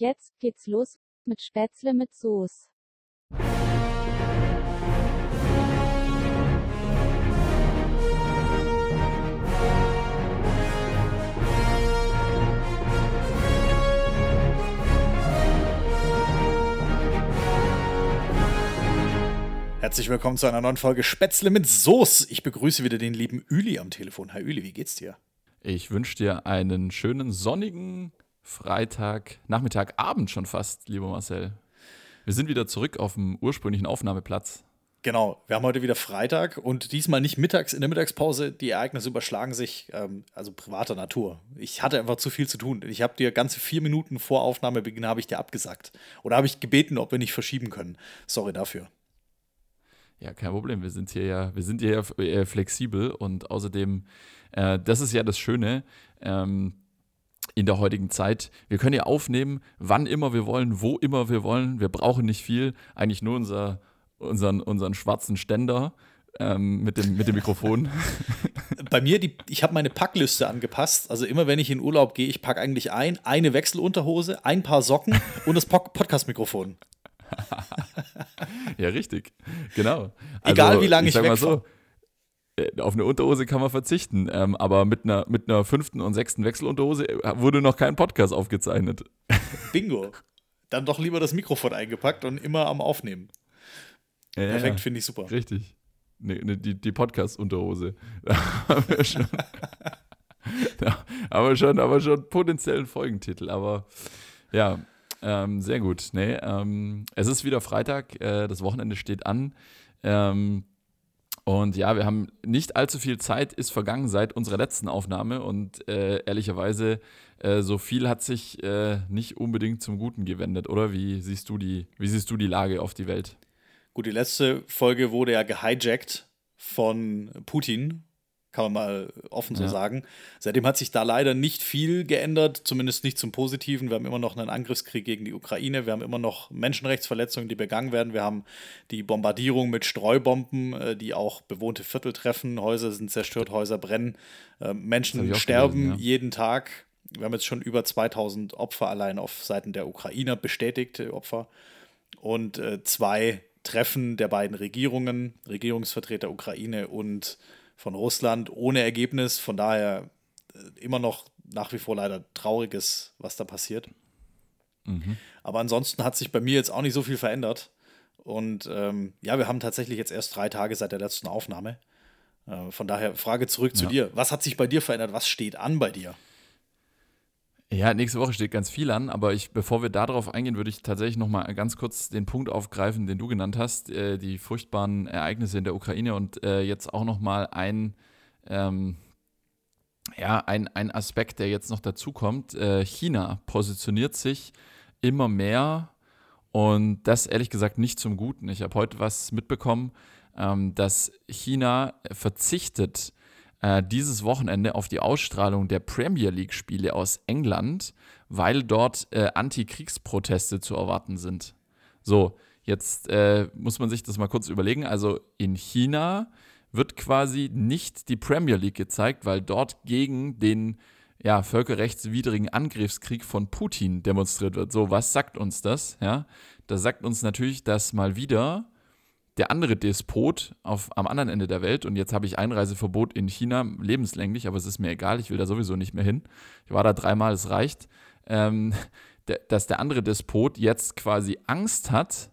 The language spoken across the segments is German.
Jetzt geht's los mit Spätzle mit Soße. Herzlich willkommen zu einer neuen Folge Spätzle mit Soße. Ich begrüße wieder den lieben Üli am Telefon. Hi Üli, wie geht's dir? Ich wünsche dir einen schönen sonnigen Freitag, Nachmittag, Abend schon fast, lieber Marcel. Wir sind wieder zurück auf dem ursprünglichen Aufnahmeplatz. Genau, wir haben heute wieder Freitag und diesmal nicht mittags in der Mittagspause. Die Ereignisse überschlagen sich, ähm, also privater Natur. Ich hatte einfach zu viel zu tun. Ich habe dir ganze vier Minuten vor Aufnahmebeginn habe ich dir abgesagt. Oder habe ich gebeten, ob wir nicht verschieben können. Sorry dafür. Ja, kein Problem. Wir sind hier ja, wir sind hier ja äh, flexibel und außerdem, äh, das ist ja das Schöne ähm, in der heutigen Zeit. Wir können ja aufnehmen, wann immer wir wollen, wo immer wir wollen. Wir brauchen nicht viel, eigentlich nur unser, unseren, unseren schwarzen Ständer ähm, mit, dem, mit dem Mikrofon. Bei mir, die, ich habe meine Packliste angepasst. Also immer wenn ich in Urlaub gehe, ich packe eigentlich ein, eine Wechselunterhose, ein paar Socken und das Podcast-Mikrofon. ja, richtig. Genau. Egal also, wie lange ich, ich weg so, auf eine Unterhose kann man verzichten, ähm, aber mit einer, mit einer fünften und sechsten Wechselunterhose äh, wurde noch kein Podcast aufgezeichnet. Bingo. Dann doch lieber das Mikrofon eingepackt und immer am Aufnehmen. Ja, Perfekt, finde ich super. Richtig. Ne, ne, die die Podcast-Unterhose. Da haben wir schon. wir schon, aber schon potenziellen Folgentitel. Aber ja, ähm, sehr gut. Nee, ähm, es ist wieder Freitag, äh, das Wochenende steht an. Ähm, und ja, wir haben nicht allzu viel Zeit, ist vergangen seit unserer letzten Aufnahme und äh, ehrlicherweise, äh, so viel hat sich äh, nicht unbedingt zum Guten gewendet, oder? Wie siehst du die, wie siehst du die Lage auf die Welt? Gut, die letzte Folge wurde ja gehijackt von Putin kann man mal offen so ja. sagen. Seitdem hat sich da leider nicht viel geändert, zumindest nicht zum Positiven. Wir haben immer noch einen Angriffskrieg gegen die Ukraine, wir haben immer noch Menschenrechtsverletzungen, die begangen werden, wir haben die Bombardierung mit Streubomben, äh, die auch bewohnte Viertel treffen, Häuser sind zerstört, Häuser brennen, äh, Menschen sterben gelesen, ja. jeden Tag. Wir haben jetzt schon über 2000 Opfer allein auf Seiten der Ukrainer, bestätigte Opfer. Und äh, zwei Treffen der beiden Regierungen, Regierungsvertreter Ukraine und von Russland ohne Ergebnis. Von daher äh, immer noch nach wie vor leider trauriges, was da passiert. Mhm. Aber ansonsten hat sich bei mir jetzt auch nicht so viel verändert. Und ähm, ja, wir haben tatsächlich jetzt erst drei Tage seit der letzten Aufnahme. Äh, von daher Frage zurück zu ja. dir. Was hat sich bei dir verändert? Was steht an bei dir? Ja, nächste Woche steht ganz viel an, aber ich, bevor wir darauf eingehen, würde ich tatsächlich noch mal ganz kurz den Punkt aufgreifen, den du genannt hast, äh, die furchtbaren Ereignisse in der Ukraine und äh, jetzt auch noch mal ein, ähm, ja, ein, ein Aspekt, der jetzt noch dazu kommt. Äh, China positioniert sich immer mehr und das ehrlich gesagt nicht zum Guten. Ich habe heute was mitbekommen, ähm, dass China verzichtet äh, dieses Wochenende auf die Ausstrahlung der Premier League-Spiele aus England, weil dort äh, Antikriegsproteste zu erwarten sind. So, jetzt äh, muss man sich das mal kurz überlegen. Also in China wird quasi nicht die Premier League gezeigt, weil dort gegen den ja, völkerrechtswidrigen Angriffskrieg von Putin demonstriert wird. So, was sagt uns das? Ja, das sagt uns natürlich, dass mal wieder der andere Despot auf, am anderen Ende der Welt und jetzt habe ich Einreiseverbot in China, lebenslänglich, aber es ist mir egal, ich will da sowieso nicht mehr hin. Ich war da dreimal, es reicht. Ähm, der, dass der andere Despot jetzt quasi Angst hat,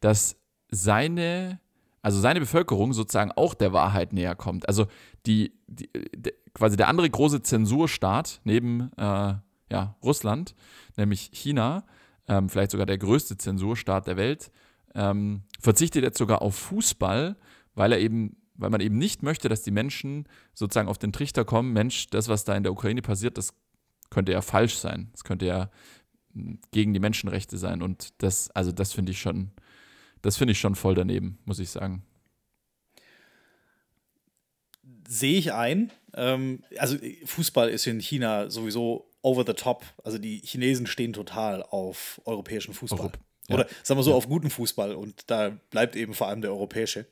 dass seine, also seine Bevölkerung sozusagen auch der Wahrheit näher kommt. Also die, die, die quasi der andere große Zensurstaat neben äh, ja, Russland, nämlich China, ähm, vielleicht sogar der größte Zensurstaat der Welt, ähm, verzichtet jetzt sogar auf Fußball, weil er eben, weil man eben nicht möchte, dass die Menschen sozusagen auf den Trichter kommen, Mensch, das, was da in der Ukraine passiert, das könnte ja falsch sein. Das könnte ja hm, gegen die Menschenrechte sein. Und das, also das finde ich schon, das finde ich schon voll daneben, muss ich sagen. Sehe ich ein. Ähm, also Fußball ist in China sowieso over the top. Also die Chinesen stehen total auf europäischen Fußball. Europ oder sagen wir so, ja. auf guten Fußball. Und da bleibt eben vor allem der europäische.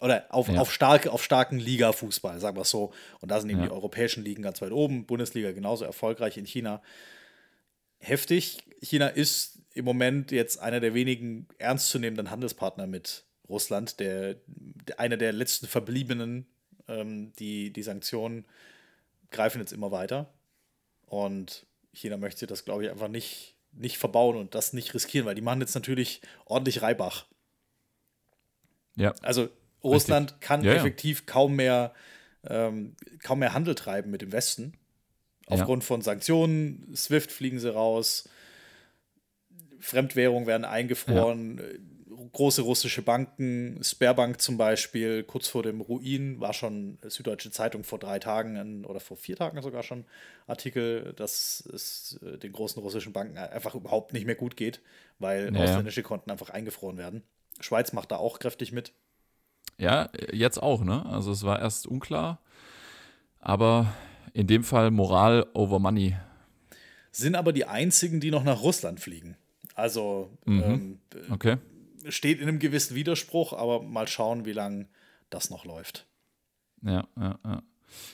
Oder auf, ja. auf, stark, auf starken Liga-Fußball, sagen wir es so. Und da sind eben die europäischen Ligen ganz weit oben. Bundesliga genauso erfolgreich in China. heftig. China ist im Moment jetzt einer der wenigen ernstzunehmenden Handelspartner mit Russland, der, der einer der letzten verbliebenen. Ähm, die, die Sanktionen greifen jetzt immer weiter. Und China möchte das, glaube ich, einfach nicht, nicht verbauen und das nicht riskieren, weil die machen jetzt natürlich ordentlich Reibach. Ja. Also Russland Richtig. kann Ja, ja. effektiv kaum mehr ähm, kaum mehr Handel treiben mit dem Westen. Ja. Aufgrund von Sanktionen, SWIFT fliegen sie raus, Fremdwährungen werden eingefroren, große russische Banken, Sperrbank zum Beispiel, kurz vor dem Ruin, war schon Süddeutsche Zeitung vor drei Tagen oder vor vier Tagen sogar schon Artikel, dass es äh, den großen russischen Banken einfach überhaupt nicht mehr gut geht, weil Ja, ja. ausländische Konten einfach eingefroren werden. Schweiz macht da auch kräftig mit. Ja, jetzt auch, ne? Also es war erst unklar, aber in dem Fall Moral over Money. sind aber die einzigen, die noch nach Russland fliegen. Also ähm, Okay. Steht in einem gewissen Widerspruch, aber mal schauen, wie lange das noch läuft. Ja, ja, ja.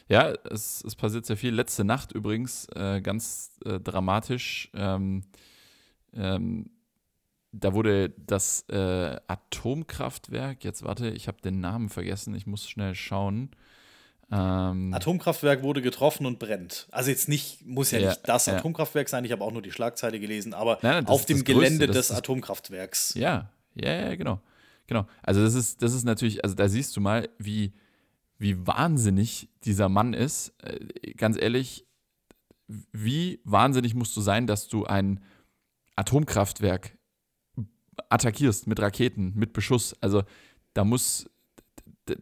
Ja, es, es passiert sehr viel. Letzte Nacht übrigens, äh, ganz äh, dramatisch. Ähm, ähm, da wurde das äh, Atomkraftwerk, jetzt warte, ich habe den Namen vergessen, ich muss schnell schauen. Ähm, Atomkraftwerk wurde getroffen und brennt. Also jetzt nicht, muss ja, Ja, nicht das ja. Atomkraftwerk sein, ich habe auch nur die Schlagzeile gelesen, aber Nein, nein, auf dem Größte, Gelände das des Atomkraftwerks. Ja, ja, ja, genau. Genau. Also das ist, das ist natürlich, also da siehst du mal, wie, wie wahnsinnig dieser Mann ist. Äh, ganz ehrlich, wie wahnsinnig musst du sein, dass du ein Atomkraftwerk attackierst mit Raketen, mit Beschuss. Also da muss,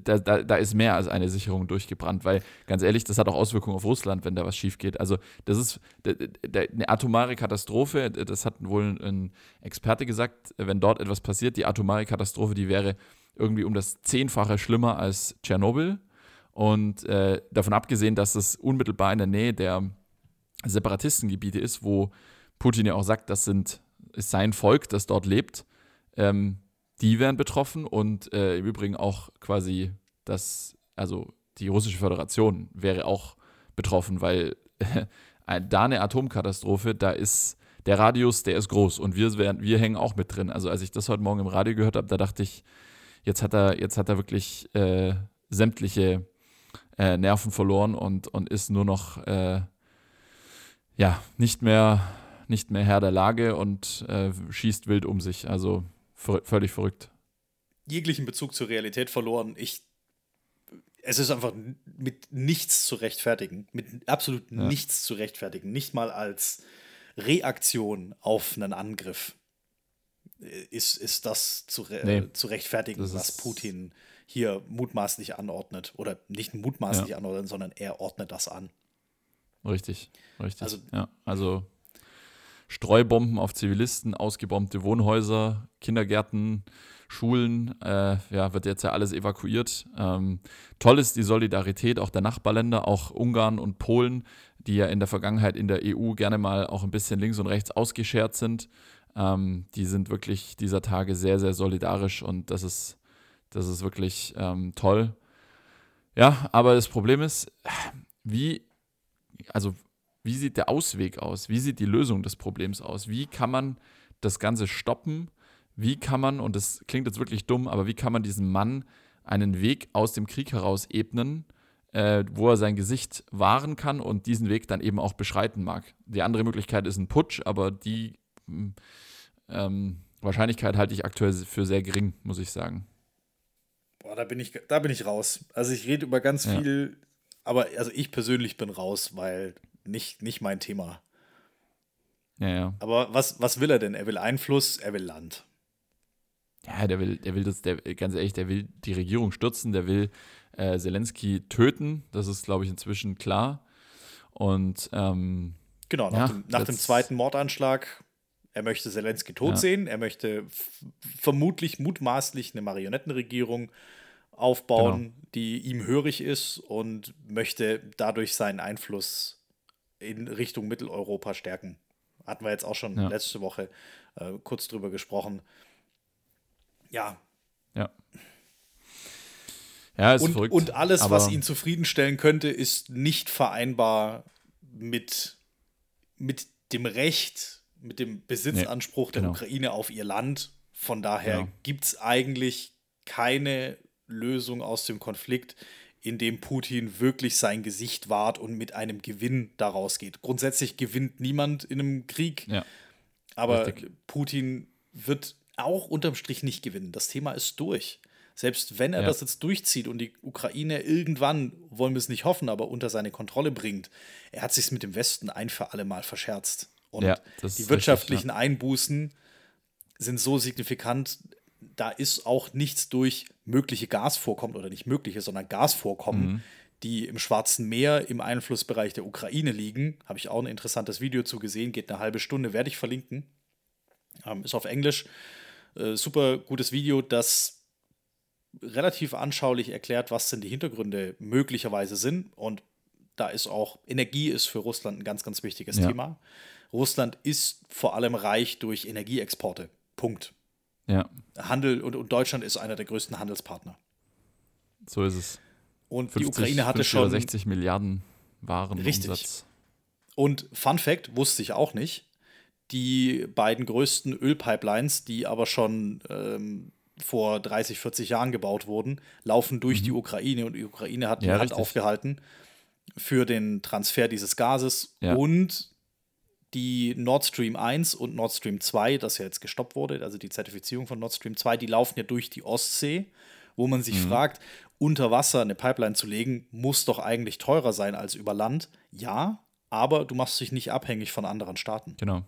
da, da, da ist mehr als eine Sicherung durchgebrannt, weil ganz ehrlich, das hat auch Auswirkungen auf Russland, wenn da was schief geht. Also das ist da- eine atomare Katastrophe, das hat wohl ein Experte gesagt, wenn dort etwas passiert, die atomare Katastrophe, die wäre irgendwie um das Zehnfache schlimmer als Tschernobyl. Und äh, davon abgesehen, dass es unmittelbar in der Nähe der Separatistengebiete ist, wo Putin ja auch sagt, das sind, ist sein Volk, das dort lebt, ähm, die wären betroffen und äh, im Übrigen auch quasi das, also die russische Föderation wäre auch betroffen, weil ein- da eine Atomkatastrophe, da ist der Radius, der ist groß und wir, wären, wir hängen auch mit drin. Also als ich das heute Morgen im Radio gehört habe, da dachte ich, jetzt hat er, jetzt hat er wirklich äh, sämtliche äh, Nerven verloren und, und ist nur noch äh, ja, nicht mehr, nicht mehr Herr der Lage und äh, schießt wild um sich. Also ver völlig verrückt. Jeglichen Bezug zur Realität verloren. Ich, es ist einfach mit nichts zu rechtfertigen, mit absolut Ja. nichts zu rechtfertigen, nicht mal als Reaktion auf einen Angriff äh, ist, ist das zu, re Nee. zu rechtfertigen, Das was Putin hier mutmaßlich anordnet. Oder nicht mutmaßlich anordnet, sondern er ordnet das an. Richtig, richtig. Also- ja, also Streubomben auf Zivilisten, ausgebombte Wohnhäuser, Kindergärten, Schulen, äh, ja, wird jetzt ja alles evakuiert. Ähm, toll ist die Solidarität auch der Nachbarländer, auch Ungarn und Polen, die ja in der Vergangenheit in der EU gerne mal auch ein bisschen links und rechts ausgeschert sind. Ähm, die sind wirklich dieser Tage sehr, sehr solidarisch und das ist, das ist wirklich ähm, toll. Ja, aber das Problem ist, wie, also wie sieht der Ausweg aus? Wie sieht die Lösung des Problems aus? Wie kann man das Ganze stoppen? Wie kann man, und das klingt jetzt wirklich dumm, aber wie kann man diesem Mann einen Weg aus dem Krieg heraus ebnen, äh, wo er sein Gesicht wahren kann und diesen Weg dann eben auch beschreiten mag? Die andere Möglichkeit ist ein Putsch, aber die mh, ähm, Wahrscheinlichkeit halte ich aktuell für sehr gering, muss ich sagen. Boah, da bin ich, da bin ich raus. Also ich rede über ganz Ja. viel, aber also ich persönlich bin raus, weil nicht, nicht mein Thema. Ja, ja. Aber was, was will er denn? Er will Einfluss, er will Land. Ja, der will, der will das, der, ganz ehrlich, der will die Regierung stürzen, der will äh, Zelensky töten, das ist, glaube ich, inzwischen klar. Und ähm, Genau, nach, Ja, dem, nach dem zweiten Mordanschlag, er möchte Zelensky tot Ja. sehen, er möchte vermutlich, mutmaßlich eine Marionettenregierung aufbauen, Genau. die ihm hörig ist und möchte dadurch seinen Einfluss in Richtung Mitteleuropa stärken. Hatten wir jetzt auch schon Ja. letzte Woche äh, kurz drüber gesprochen. Ja, ja. Ja, ist und, verrückt. und alles, was ihn zufriedenstellen könnte, ist nicht vereinbar mit, mit dem Recht mit dem Besitzanspruch nee, genau. der Ukraine auf ihr Land. Von daher genau. gibt es eigentlich keine Lösung aus dem Konflikt, in dem Putin wirklich sein Gesicht wahrt und mit einem Gewinn daraus geht. Grundsätzlich gewinnt niemand in einem Krieg, ja. aber Richtig. Putin wird auch unterm Strich nicht gewinnen. Das Thema ist durch. Selbst wenn er ja. das jetzt durchzieht und die Ukraine irgendwann, wollen wir es nicht hoffen, aber unter seine Kontrolle bringt, er hat sich mit dem Westen ein für alle Mal verscherzt. Und ja, die wirtschaftlichen richtig. Einbußen sind so signifikant, da ist auch nichts durch mögliche Gasvorkommen oder nicht mögliche, sondern Gasvorkommen, mhm. die im Schwarzen Meer im Einflussbereich der Ukraine liegen. Habe ich auch ein interessantes Video zu gesehen, geht eine halbe Stunde, werde ich verlinken. Ähm, ist auf Englisch. Äh, super gutes Video, das relativ anschaulich erklärt, was denn die Hintergründe möglicherweise sind. Und da ist auch Energie ist für Russland ein ganz, ganz wichtiges ja. Thema. Russland ist vor allem reich durch Energieexporte. Punkt. Ja. Handel und, und Deutschland ist einer der größten Handelspartner. So ist es. Und 50, die Ukraine hatte schon 60 Milliarden Waren richtig. Umsatz. Und Fun Fact wusste ich auch nicht. Die beiden größten Ölpipelines, die aber schon ähm, vor 30, 40 Jahren gebaut wurden, laufen durch mhm. die Ukraine und die Ukraine hat die ja, Hand richtig. aufgehalten für den Transfer dieses Gases ja. und die Nord Stream 1 und Nord Stream 2, das ja jetzt gestoppt wurde, also die Zertifizierung von Nord Stream 2, die laufen ja durch die Ostsee, wo man sich mhm. fragt, unter Wasser eine Pipeline zu legen, muss doch eigentlich teurer sein als über Land. Ja, aber du machst dich nicht abhängig von anderen Staaten. Genau.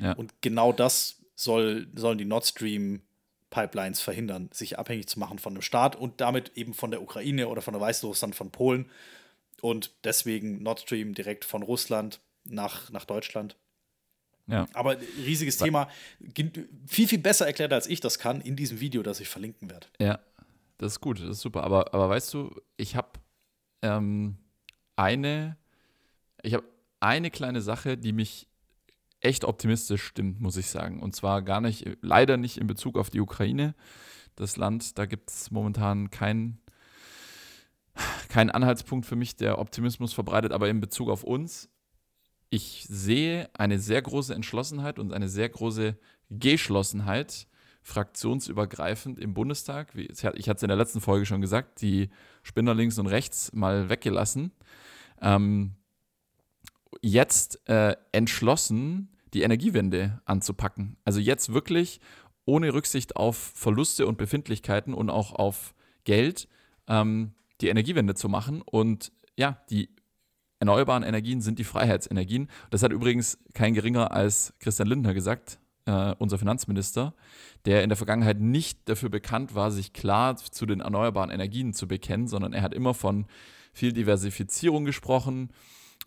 Ja. Und genau das soll, sollen die Nord Stream Pipelines verhindern, sich abhängig zu machen von einem Staat und damit eben von der Ukraine oder von der Weißrussland, von Polen. Und deswegen Nord Stream direkt von Russland nach, nach Deutschland. Ja. Aber riesiges Thema, viel, viel besser erklärt, als ich das kann, in diesem Video, das ich verlinken werde. Ja, das ist gut, das ist super. Aber, aber weißt du, ich habe ähm, eine, ich habe eine kleine Sache, die mich echt optimistisch stimmt, muss ich sagen. Und zwar gar nicht, leider nicht in Bezug auf die Ukraine. Das Land, da gibt es momentan keinen kein Anhaltspunkt für mich, der Optimismus verbreitet, aber in Bezug auf uns ich sehe eine sehr große Entschlossenheit und eine sehr große Geschlossenheit, fraktionsübergreifend im Bundestag. Ich hatte es in der letzten Folge schon gesagt, die Spinner links und rechts mal weggelassen. Ähm, jetzt äh, entschlossen, die Energiewende anzupacken. Also jetzt wirklich ohne Rücksicht auf Verluste und Befindlichkeiten und auch auf Geld ähm, die Energiewende zu machen und ja, die erneuerbaren Energien sind die Freiheitsenergien. Das hat übrigens kein geringer als Christian Lindner gesagt, äh, unser Finanzminister, der in der Vergangenheit nicht dafür bekannt war, sich klar zu den erneuerbaren Energien zu bekennen, sondern er hat immer von viel Diversifizierung gesprochen.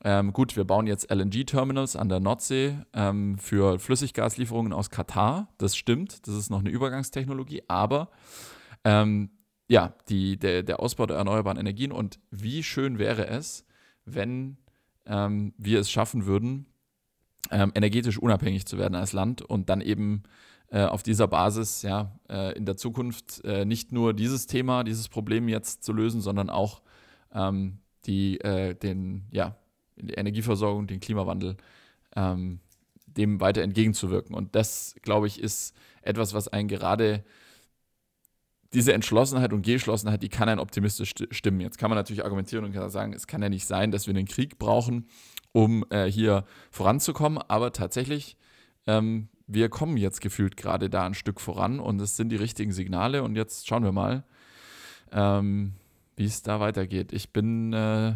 Ähm, gut, wir bauen jetzt LNG-Terminals an der Nordsee ähm, für Flüssiggaslieferungen aus Katar. Das stimmt, das ist noch eine Übergangstechnologie, aber ähm, ja, die, der, der Ausbau der erneuerbaren Energien und wie schön wäre es, wenn ähm, wir es schaffen würden, ähm, energetisch unabhängig zu werden als Land und dann eben äh, auf dieser Basis ja äh, in der Zukunft äh, nicht nur dieses Thema, dieses Problem jetzt zu lösen, sondern auch ähm, die, äh, den, ja, die Energieversorgung, den Klimawandel, ähm, dem weiter entgegenzuwirken. Und das, glaube ich, ist etwas, was einen gerade diese Entschlossenheit und Geschlossenheit, die kann einen optimistisch stimmen. Jetzt kann man natürlich argumentieren und kann sagen, es kann ja nicht sein, dass wir einen Krieg brauchen, um äh, hier voranzukommen, aber tatsächlich, ähm, wir kommen jetzt gefühlt gerade da ein Stück voran und es sind die richtigen Signale und jetzt schauen wir mal, ähm, wie es da weitergeht. Ich bin, äh,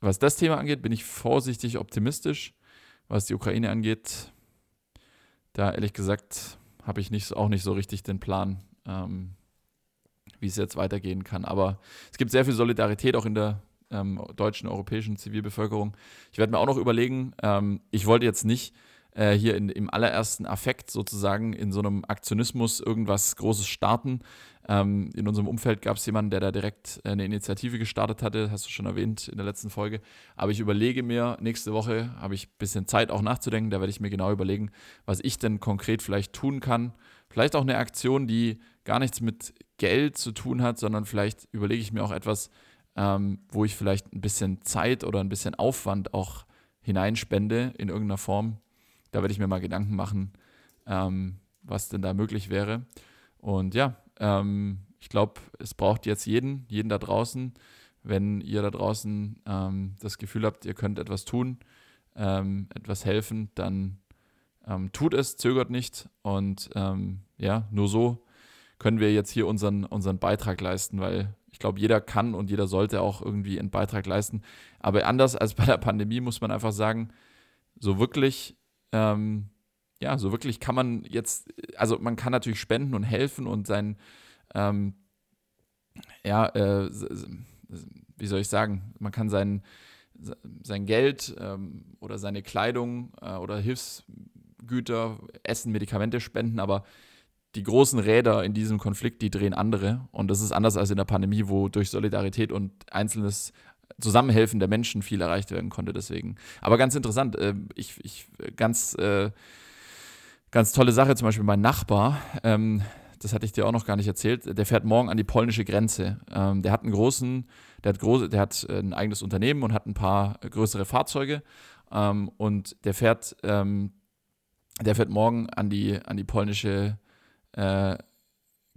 was das Thema angeht, bin ich vorsichtig optimistisch. Was die Ukraine angeht, da ehrlich gesagt habe ich nicht, auch nicht so richtig den Plan. Ähm, wie es jetzt weitergehen kann. Aber es gibt sehr viel Solidarität auch in der ähm, deutschen, europäischen Zivilbevölkerung. Ich werde mir auch noch überlegen, ähm, ich wollte jetzt nicht äh, hier in, im allerersten Affekt sozusagen in so einem Aktionismus irgendwas Großes starten. Ähm, in unserem Umfeld gab es jemanden, der da direkt äh, eine Initiative gestartet hatte, hast du schon erwähnt in der letzten Folge. Aber ich überlege mir, nächste Woche habe ich ein bisschen Zeit auch nachzudenken, da werde ich mir genau überlegen, was ich denn konkret vielleicht tun kann. Vielleicht auch eine Aktion, die gar nichts mit Geld zu tun hat, sondern vielleicht überlege ich mir auch etwas, ähm, wo ich vielleicht ein bisschen Zeit oder ein bisschen Aufwand auch hineinspende in irgendeiner Form, da werde ich mir mal Gedanken machen, ähm, was denn da möglich wäre. Und ja, ähm, ich glaube, es braucht jetzt jeden, jeden da draußen. Wenn ihr da draußen ähm, das Gefühl habt, ihr könnt etwas tun, ähm, etwas helfen, dann ähm, tut es, zögert nicht. Und ja, nur so können wir jetzt hier unseren, unseren Beitrag leisten, weil ich glaube, jeder kann und jeder sollte auch irgendwie einen Beitrag leisten. Aber anders als bei der Pandemie muss man einfach sagen, so wirklich, ähm, ja, so wirklich kann man jetzt, also man kann natürlich spenden und helfen und sein, ähm, ja, äh, wie soll ich sagen, man kann sein, sein Geld ähm, oder seine Kleidung äh, oder Hilfsgüter, Essen, Medikamente spenden, aber die großen Räder in diesem Konflikt, die drehen andere. Und das ist anders als in der Pandemie, wo durch Solidarität und einzelnes Zusammenhelfen der Menschen viel erreicht werden konnte. Deswegen. Aber ganz interessant, äh, ich, ich ganz, äh, ganz tolle Sache, zum Beispiel mein Nachbar, ähm, das hatte ich dir auch noch gar nicht erzählt, der fährt morgen an die polnische Grenze. Ähm, der hat einen großen, der hat große, der hat äh, ein eigenes Unternehmen und hat ein paar größere Fahrzeuge. Ähm, und der fährt, ähm, der fährt morgen an die, an die polnische äh,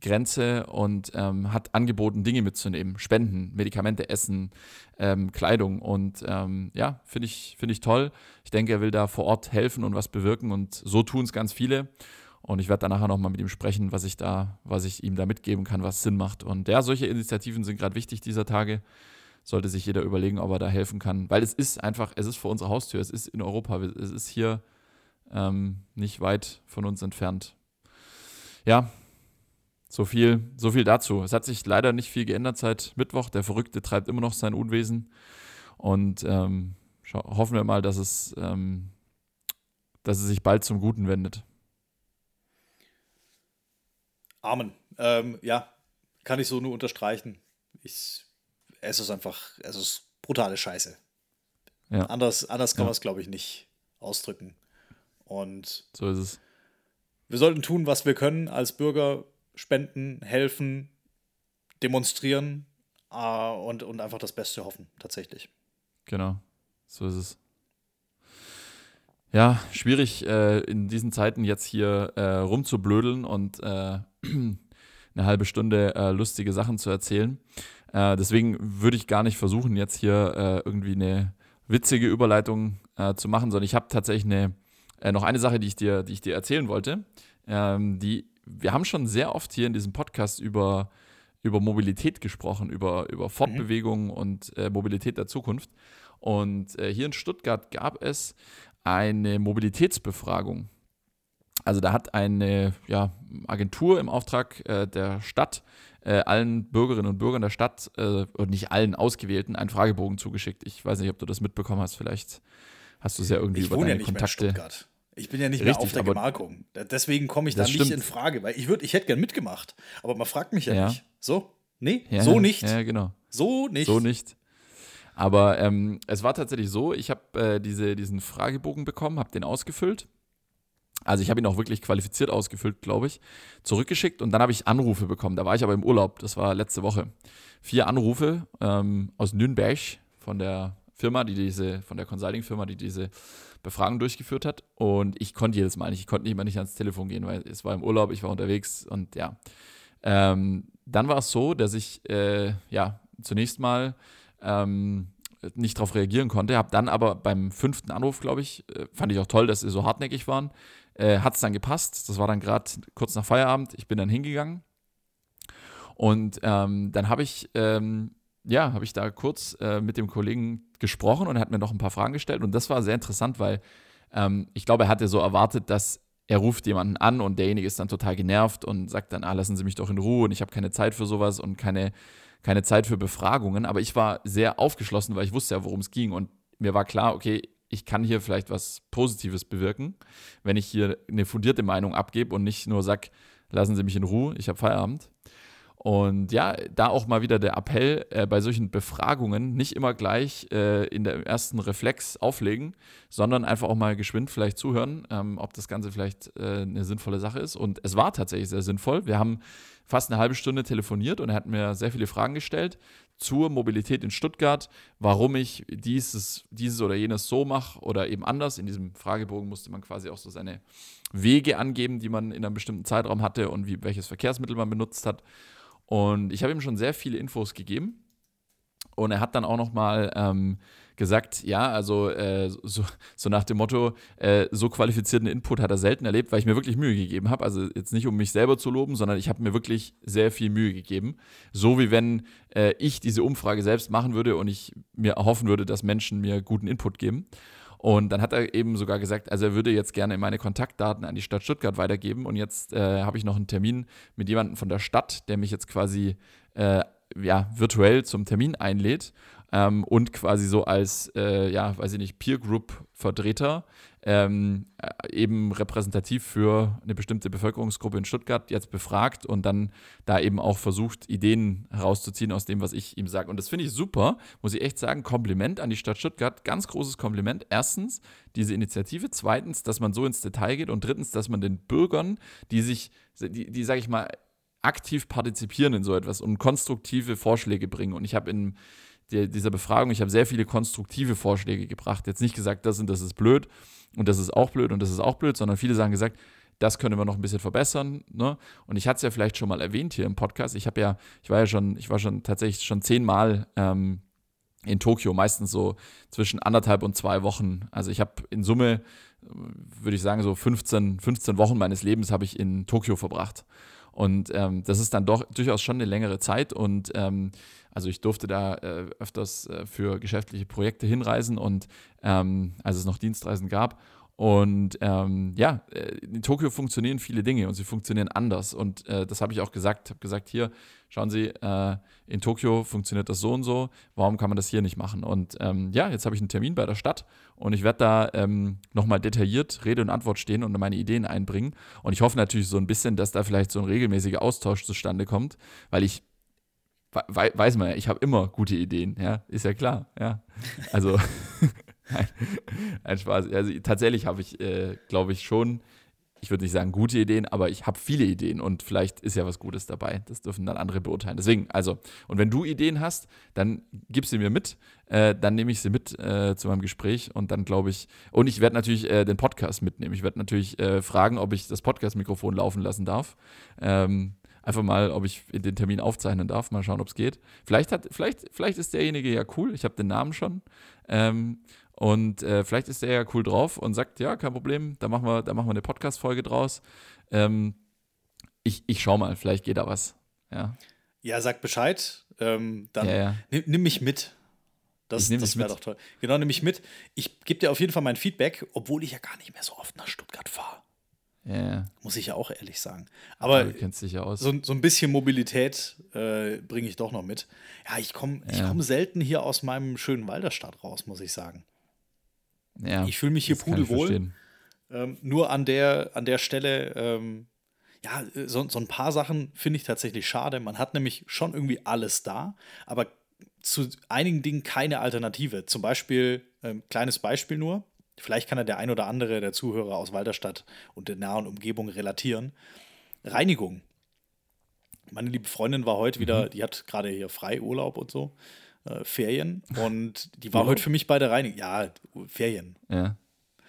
Grenze und ähm, hat angeboten, Dinge mitzunehmen, Spenden, Medikamente, Essen, ähm, Kleidung. Und ähm, ja, finde ich, find ich toll. Ich denke, er will da vor Ort helfen und was bewirken und so tun es ganz viele. Und ich werde dann nachher nochmal mit ihm sprechen, was ich da, was ich ihm da mitgeben kann, was Sinn macht. Und ja, solche Initiativen sind gerade wichtig dieser Tage. Sollte sich jeder überlegen, ob er da helfen kann. Weil es ist einfach, es ist vor unserer Haustür, es ist in Europa, es ist hier ähm, nicht weit von uns entfernt. Ja, so viel, so viel dazu. Es hat sich leider nicht viel geändert seit Mittwoch. Der Verrückte treibt immer noch sein Unwesen. Und ähm, hoffen wir mal, dass es, ähm, dass es sich bald zum Guten wendet. Amen. Ähm, ja, kann ich so nur unterstreichen. Ich, es ist einfach, es ist brutale Scheiße. Ja. Anders, anders kann ja. man es, glaube ich, nicht ausdrücken. Und so ist es. Wir sollten tun, was wir können als Bürger, spenden, helfen, demonstrieren äh, und, und einfach das Beste hoffen, tatsächlich. Genau, so ist es. Ja, schwierig äh, in diesen Zeiten jetzt hier äh, rumzublödeln und äh, eine halbe Stunde äh, lustige Sachen zu erzählen. Äh, deswegen würde ich gar nicht versuchen, jetzt hier irgendwie eine witzige Überleitung zu machen, sondern ich habe tatsächlich eine äh, noch eine Sache, die ich dir, die ich dir erzählen wollte. Ähm, die, wir haben schon sehr oft hier in diesem Podcast über, über Mobilität gesprochen, über, über Fortbewegung mhm. und äh, Mobilität der Zukunft. Und äh, hier in Stuttgart gab es eine Mobilitätsbefragung. Also da hat eine ja, Agentur im Auftrag äh, der Stadt äh, allen Bürgerinnen und Bürgern der Stadt, äh, und nicht allen Ausgewählten, einen Fragebogen zugeschickt. Ich weiß nicht, ob du das mitbekommen hast. Vielleicht hast du es ja irgendwie ich über deine ja nicht Kontakte. Mehr in Stuttgart. Ich bin ja nicht Richtig, mehr auf der Gemarkung. Deswegen komme ich da nicht in Frage, weil ich, würd, ich hätte gern mitgemacht. Aber man fragt mich ja, ja. nicht. So? Nee, ja, so nicht. Ja, genau. So nicht. So nicht. Aber ähm, es war tatsächlich so, ich habe äh, diese, diesen Fragebogen bekommen, habe den ausgefüllt. Also ich habe ihn auch wirklich qualifiziert ausgefüllt, glaube ich, zurückgeschickt und dann habe ich Anrufe bekommen. Da war ich aber im Urlaub, das war letzte Woche. Vier Anrufe ähm, aus Nürnberg von der Firma, die diese, von der Consulting-Firma, die diese Befragung durchgeführt hat. Und ich konnte jedes Mal nicht, ich konnte nicht immer nicht ans Telefon gehen, weil es war im Urlaub, ich war unterwegs und ja. Ähm, dann war es so, dass ich äh, ja zunächst mal ähm, nicht darauf reagieren konnte, habe dann aber beim fünften Anruf, glaube ich, äh, fand ich auch toll, dass sie so hartnäckig waren, äh, hat es dann gepasst. Das war dann gerade kurz nach Feierabend. Ich bin dann hingegangen und ähm, dann habe ich ähm, ja, habe ich da kurz äh, mit dem Kollegen gesprochen und er hat mir noch ein paar Fragen gestellt. Und das war sehr interessant, weil ähm, ich glaube, er hatte so erwartet, dass er ruft jemanden an und derjenige ist dann total genervt und sagt dann, ah, lassen Sie mich doch in Ruhe und ich habe keine Zeit für sowas und keine, keine Zeit für Befragungen. Aber ich war sehr aufgeschlossen, weil ich wusste ja, worum es ging. Und mir war klar, okay, ich kann hier vielleicht was Positives bewirken, wenn ich hier eine fundierte Meinung abgebe und nicht nur sage, lassen Sie mich in Ruhe, ich habe Feierabend. Und ja, da auch mal wieder der Appell, äh, bei solchen Befragungen nicht immer gleich äh, in der ersten Reflex auflegen, sondern einfach auch mal geschwind vielleicht zuhören, ähm, ob das Ganze vielleicht äh, eine sinnvolle Sache ist. Und es war tatsächlich sehr sinnvoll. Wir haben fast eine halbe Stunde telefoniert und er hat mir sehr viele Fragen gestellt zur Mobilität in Stuttgart, warum ich dieses, dieses oder jenes so mache oder eben anders. In diesem Fragebogen musste man quasi auch so seine Wege angeben, die man in einem bestimmten Zeitraum hatte und wie, welches Verkehrsmittel man benutzt hat. Und ich habe ihm schon sehr viele Infos gegeben. Und er hat dann auch noch mal ähm, gesagt, ja, also äh, so, so, nach dem Motto, äh, so qualifizierten Input hat er selten erlebt, weil ich mir wirklich Mühe gegeben habe. Also jetzt nicht, um mich selber zu loben, sondern ich habe mir wirklich sehr viel Mühe gegeben. So wie wenn äh, ich diese Umfrage selbst machen würde und ich mir erhoffen würde, dass Menschen mir guten Input geben. Und dann hat er eben sogar gesagt, also er würde jetzt gerne meine Kontaktdaten an die Stadt Stuttgart weitergeben. Und jetzt äh, habe ich noch einen Termin mit jemandem von der Stadt, der mich jetzt quasi äh, ja, virtuell zum Termin einlädt ähm, und quasi so als, äh, ja, weiß ich nicht, Peer Group Vertreter ähm, äh, eben repräsentativ für eine bestimmte Bevölkerungsgruppe in Stuttgart jetzt befragt und dann da eben auch versucht, Ideen herauszuziehen aus dem, was ich ihm sage. Und das finde ich super, muss ich echt sagen. Kompliment an die Stadt Stuttgart, ganz großes Kompliment. Erstens, diese Initiative. Zweitens, dass man so ins Detail geht. Und drittens, dass man den Bürgern, die sich, die, die sage ich mal, aktiv partizipieren in so etwas und konstruktive Vorschläge bringen. Und ich habe in der, dieser Befragung, ich habe sehr viele konstruktive Vorschläge gebracht. Jetzt nicht gesagt, das und das ist blöd und das ist auch blöd und das ist auch blöd, sondern viele sagen gesagt, das können wir noch ein bisschen verbessern. Ne? Und ich hatte es ja vielleicht schon mal erwähnt hier im Podcast. Ich habe ja, ich war ja schon, ich war schon tatsächlich schon zehnmal ähm, in Tokio, meistens so zwischen anderthalb und zwei Wochen. Also ich habe in Summe, würde ich sagen, so 15, 15 Wochen meines Lebens habe ich in Tokio verbracht. Und ähm, das ist dann doch durchaus schon eine längere Zeit. Und ähm, also ich durfte da äh, öfters äh, für geschäftliche Projekte hinreisen und ähm, als es noch Dienstreisen gab. Und ähm, ja, äh, in Tokio funktionieren viele Dinge und sie funktionieren anders. Und äh, das habe ich auch gesagt. Ich habe gesagt, hier, schauen Sie, äh, in Tokio funktioniert das so und so. Warum kann man das hier nicht machen? Und ähm, ja, jetzt habe ich einen Termin bei der Stadt und ich werde da ähm, nochmal detailliert Rede und Antwort stehen und meine Ideen einbringen. Und ich hoffe natürlich so ein bisschen, dass da vielleicht so ein regelmäßiger Austausch zustande kommt, weil ich weiß man ja, ich habe immer gute Ideen, ja, ist ja klar, ja. Also ein Spaß. Also tatsächlich habe ich, äh, glaube ich, schon, ich würde nicht sagen gute Ideen, aber ich habe viele Ideen und vielleicht ist ja was Gutes dabei. Das dürfen dann andere beurteilen. Deswegen, also, und wenn du Ideen hast, dann gib sie mir mit, äh, dann nehme ich sie mit äh, zu meinem Gespräch und dann glaube ich, und ich werde natürlich äh, den Podcast mitnehmen. Ich werde natürlich äh, fragen, ob ich das Podcast-Mikrofon laufen lassen darf. Ähm, einfach mal, ob ich den Termin aufzeichnen darf, mal schauen, ob es geht. Vielleicht, hat, vielleicht, vielleicht ist derjenige ja cool, ich habe den Namen schon. Ähm, und äh, vielleicht ist der ja cool drauf und sagt, ja, kein Problem, da machen wir, da machen wir eine Podcast-Folge draus. Ähm, ich, ich schau mal, vielleicht geht da was. Ja, ja sag Bescheid. Ähm, dann ja, ja. Nimm, nimm, mich mit. Das, das wäre doch toll. Genau, nimm mich mit. Ich gebe dir auf jeden Fall mein Feedback, obwohl ich ja gar nicht mehr so oft nach Stuttgart fahre. Ja. Muss ich ja auch ehrlich sagen. Aber du kennst dich ja aus. So, so ein bisschen Mobilität äh, bringe ich doch noch mit. Ja, ich komme ja. komm selten hier aus meinem schönen Walderstadt raus, muss ich sagen. Ja, ich fühle mich hier pudelwohl. Ähm, nur an der, an der Stelle, ähm, ja, so, so ein paar Sachen finde ich tatsächlich schade. Man hat nämlich schon irgendwie alles da, aber zu einigen Dingen keine Alternative. Zum Beispiel, ähm, kleines Beispiel nur, vielleicht kann er der ein oder andere der Zuhörer aus Walderstadt und der nahen Umgebung relatieren. Reinigung. Meine liebe Freundin war heute wieder, mhm. die hat gerade hier Freiurlaub und so äh, Ferien und die war heute für mich bei der Reinigung. Ja, Ferien. Ja.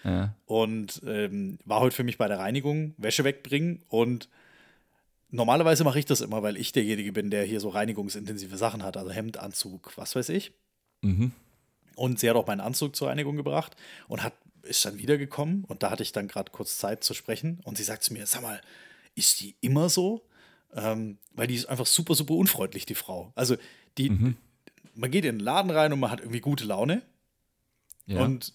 ja. Und ähm, war heute für mich bei der Reinigung, Wäsche wegbringen und normalerweise mache ich das immer, weil ich derjenige bin, der hier so reinigungsintensive Sachen hat, also Hemd, Anzug, was weiß ich. Mhm. Und sie hat auch meinen Anzug zur Reinigung gebracht und hat, ist dann wiedergekommen und da hatte ich dann gerade kurz Zeit zu sprechen und sie sagt zu mir, sag mal, ist die immer so? Ähm, weil die ist einfach super, super unfreundlich, die Frau. Also die, mhm man geht in den Laden rein und man hat irgendwie gute Laune. Ja. Und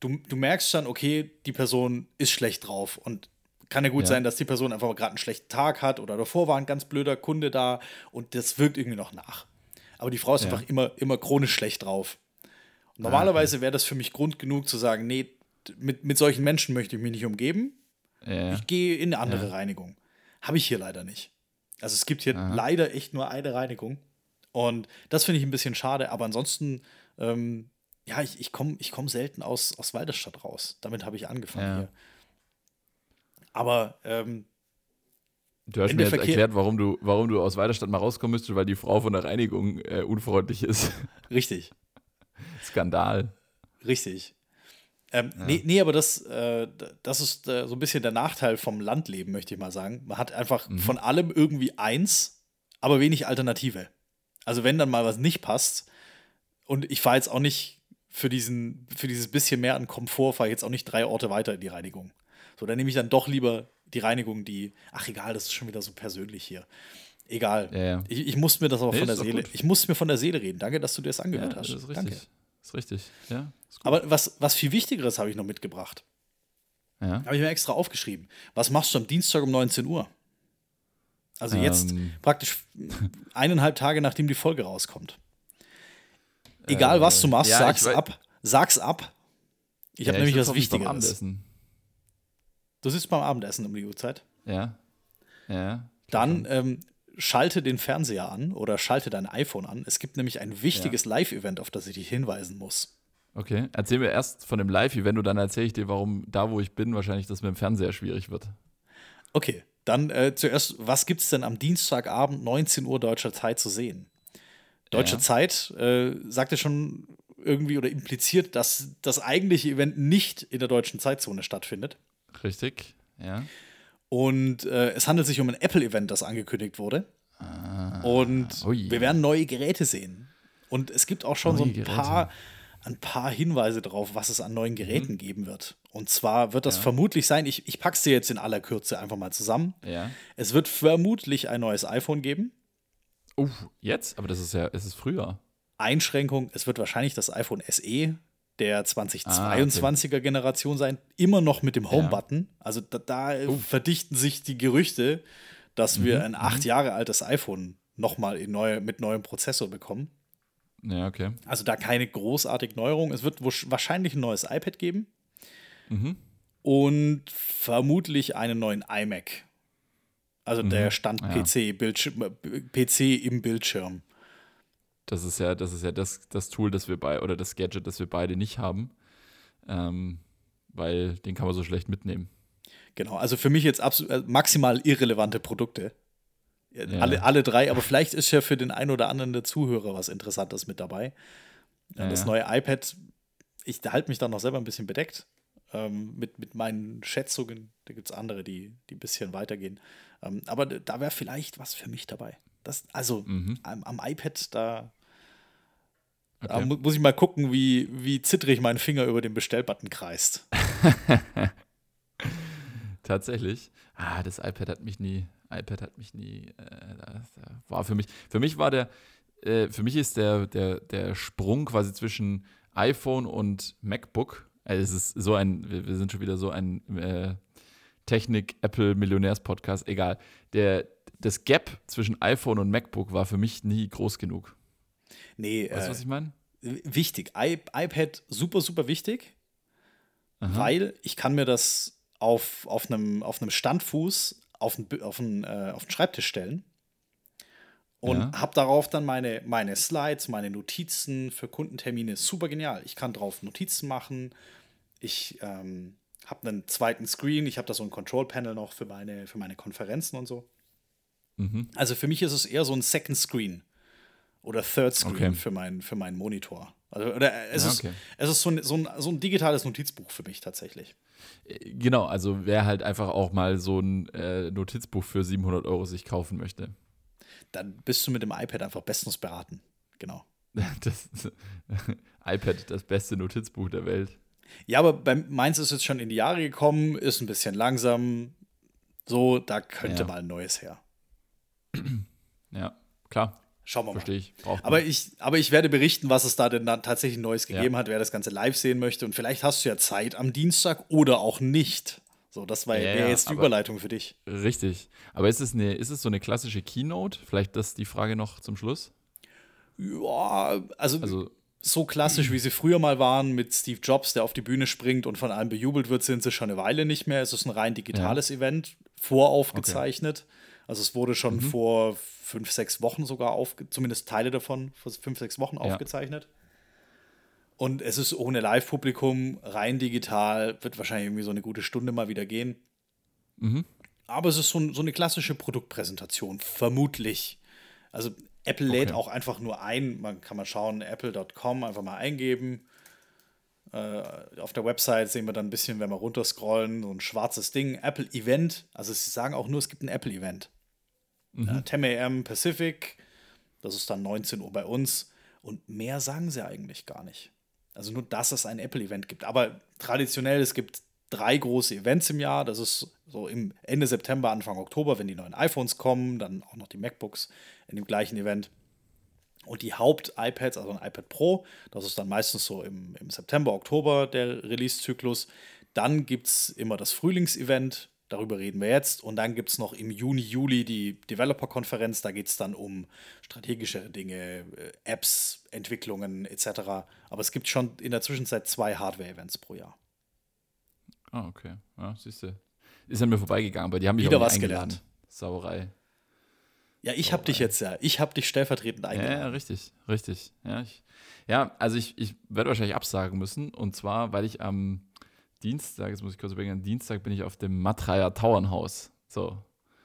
du, du merkst dann, okay, die Person ist schlecht drauf. Und kann ja gut ja. sein, dass die Person einfach gerade einen schlechten Tag hat oder davor war ein ganz blöder Kunde da und das wirkt irgendwie noch nach. Aber die Frau ist ja. einfach immer, immer chronisch schlecht drauf. Und normalerweise wäre das für mich Grund genug zu sagen, nee, mit, mit solchen Menschen möchte ich mich nicht umgeben. Ich gehe in eine andere Reinigung. Habe ich hier leider nicht. Also es gibt hier Aha. leider echt nur eine Reinigung. Und das finde ich ein bisschen schade, aber ansonsten, ähm, ja, ich, ich komme ich komm selten aus, aus Walderstadt raus. Damit habe ich angefangen Ja. hier. Aber ähm, Du hast mir jetzt Verkehr- erklärt, warum du, warum du aus Weiderstadt mal rauskommen müsstest, weil die Frau von der Reinigung äh, unfreundlich ist. richtig, Skandal. richtig. Ähm, nee, nee, aber das, äh, das ist äh, so ein bisschen der Nachteil vom Landleben, möchte ich mal sagen. Man hat einfach von allem irgendwie eins, aber wenig Alternative. Also wenn dann mal was nicht passt, und ich fahre jetzt auch nicht für, diesen, für dieses bisschen mehr an Komfort, fahre ich jetzt auch nicht drei Orte weiter in die Reinigung. So, dann nehme ich dann doch lieber die Reinigung, die, ach egal, das ist schon wieder so persönlich hier. Egal. Ja, ja. Ich, ich muss mir das aber Nee, von der Seele, ich muss mir von der Seele reden. Danke, dass du dir das Ja, angehört das hast. ist richtig. Danke. ist richtig. Ja, ist. Aber was, was viel Wichtigeres habe ich noch mitgebracht. ja. Habe ich mir extra aufgeschrieben. Was machst du am Dienstag um 19 Uhr? Also jetzt Ähm. praktisch eineinhalb Tage, nachdem die Folge rauskommt. Egal, was du machst, Äh, ja, sag's ab. Sag's ab. Ich habe Ja, nämlich sitz was Wichtigeres. Abendessen. Du sitzt beim Abendessen um die Uhrzeit. Ja. Ja. Dann ähm, schalte den Fernseher an oder schalte dein iPhone an. Es gibt nämlich ein wichtiges Live-Event, auf das ich dich hinweisen muss. Okay. Erzähl mir erst von dem Live-Event und dann erzähle ich dir, warum da, wo ich bin, wahrscheinlich das mit dem Fernseher schwierig wird. Okay, dann äh, zuerst, was gibt es denn am Dienstagabend 19 Uhr deutscher Zeit zu sehen? Deutsche Ja. Zeit äh, sagte schon irgendwie oder impliziert, dass das eigentliche Event nicht in der deutschen Zeitzone stattfindet. Richtig? Ja. Und äh, es handelt sich um ein Apple-Event, das angekündigt wurde. Und Ah. ui. wir werden neue Geräte sehen. Und es gibt auch schon so Neue ein Geräte. paar, ein paar Hinweise darauf, was es an neuen Geräten Mhm. geben wird. Und zwar wird das vermutlich sein, ich, ich pack's dir jetzt in aller Kürze einfach mal zusammen. Ja. Es wird vermutlich ein neues iPhone geben. Uh, jetzt? Aber das ist ja, es ist früher. Einschränkung, es wird wahrscheinlich das iPhone SE der Ah, 2022er Generation sein, immer noch mit dem Home-Button. Also da, da verdichten sich die Gerüchte, dass Mhm, wir ein acht Jahre altes iPhone nochmal neue, mit neuem Prozessor bekommen. Ja, okay. Also da keine großartige Neuerung. Es wird wahrscheinlich ein neues iPad geben Mhm. und vermutlich einen neuen iMac. Also Mhm. der Stand-PC Bildschirm- PC im Bildschirm. Das ist ja, das ist ja das, das Tool, das wir bei, oder das Gadget, das wir beide nicht haben. Ähm, weil den kann man so schlecht mitnehmen. Genau, also für mich jetzt absolut äh, maximal irrelevante Produkte. Ja. Alle, alle drei, aber vielleicht ist ja für den einen oder anderen der Zuhörer was Interessantes mit dabei. Ja, das neue iPad, ich halte mich da noch selber ein bisschen bedeckt ähm, mit, mit meinen Schätzungen. Da gibt es andere, die, die ein bisschen weitergehen. Ähm, aber da wäre vielleicht was für mich dabei. Das, also Mhm. am, am iPad, da, da Okay. mu muss ich mal gucken, wie, wie zittrig mein Finger über den Bestellbutton kreist. Tatsächlich. Ah, das iPad hat mich nie, iPad hat mich nie, äh, war für mich, für mich war der, äh, für mich ist der, der, der Sprung quasi zwischen iPhone und MacBook, also es ist so ein, wir, wir sind schon wieder so ein äh, Technik-Apple-Millionärs-Podcast, egal. Der, das Gap zwischen iPhone und MacBook war für mich nie groß genug. Nee, Weißt du, äh, was ich meine? wichtig. I iPad super, super wichtig, Aha. weil ich kann mir das auf, auf, einem, auf einem Standfuß auf einen, auf einen, äh, auf den Schreibtisch stellen und Ja. habe darauf dann meine, meine Slides, meine Notizen für Kundentermine. Super genial. Ich kann drauf Notizen machen. Ich ähm, habe einen zweiten Screen. Ich habe da so ein Control-Panel noch für meine, für meine Konferenzen und so. Mhm. Also für mich ist es eher so ein Second Screen oder Third Screen Okay. für, mein, für meinen Monitor. Also, oder es, Ja, ist, okay. es ist so ein, so, ein, so ein digitales Notizbuch für mich tatsächlich. Äh, Genau, also wer halt einfach auch mal so ein äh, Notizbuch für 700 Euro sich kaufen möchte. Dann bist du mit dem iPad einfach bestens beraten. Genau. Das, iPad, das beste Notizbuch der Welt. Ja, aber bei meins ist jetzt schon in die Jahre gekommen, ist ein bisschen langsam. So, da könnte Ja. mal ein neues her. Ja, klar, Schauen wir mal. verstehe ich. Braucht man. Aber ich, aber ich werde berichten, was es da denn da tatsächlich Neues Ja. gegeben hat, wer das Ganze live sehen möchte. Und vielleicht hast du ja Zeit am Dienstag oder auch nicht. So, das war Ja, ja, jetzt die Überleitung für dich. Richtig. Aber ist es, eine, ist es so eine klassische Keynote? Vielleicht das die Frage noch zum Schluss? Ja, also, Also, so klassisch, wie sie früher mal waren, mit Steve Jobs, der auf die Bühne springt und von allen bejubelt wird, sind sie schon eine Weile nicht mehr. Es ist ein rein digitales Event, voraufgezeichnet. Also es wurde schon mhm. vor fünf, sechs Wochen sogar aufgezeichnet, zumindest Teile davon, vor fünf, sechs Wochen ja. aufgezeichnet. Und es ist ohne Live-Publikum, rein digital, wird wahrscheinlich irgendwie so eine gute Stunde mal wieder gehen. Mhm. Aber es ist so, so, eine klassische Produktpräsentation, vermutlich. Also Apple lädt okay. auch einfach nur ein, man kann mal schauen, apple.com einfach mal eingeben. Äh, auf der Website sehen wir dann ein bisschen, wenn wir runterscrollen, so ein schwarzes Ding, Apple Event. Also sie sagen auch nur, es gibt ein Apple Event. Mhm. Äh, 10 a.m. Pacific, das ist dann 19 Uhr bei uns. Und mehr sagen sie eigentlich gar nicht. Also nur, dass es ein Apple-Event gibt. Aber traditionell, es gibt drei große Events im Jahr. Das ist so im Ende September, Anfang Oktober, wenn die neuen iPhones kommen, dann auch noch die MacBooks in dem gleichen Event. Und die Haupt-iPads, also ein iPad Pro, das ist dann meistens so im, im September, Oktober der Release-Zyklus. Dann gibt es immer das Frühlingsevent, Darüber reden wir jetzt. Und dann gibt es noch im Juni, Juli die Developer-Konferenz. Da geht es dann um strategische Dinge, äh, Apps, Entwicklungen etc. Aber es gibt schon in der Zwischenzeit zwei Hardware-Events pro Jahr. Ah, okay. Ja, siehst du. Ist an mir vorbeigegangen, aber die haben mich Wieder was gelernt. Sauerei. Ja, ich habe dich jetzt ja. Ich habe dich stellvertretend eingeladen. Ja, ja richtig, richtig. Ja, ich, ja also ich, ich werde wahrscheinlich absagen müssen. Und zwar, weil ich am Dienstag, jetzt muss ich kurz überlegen, Dienstag bin ich auf dem Matraja Tauernhaus. So.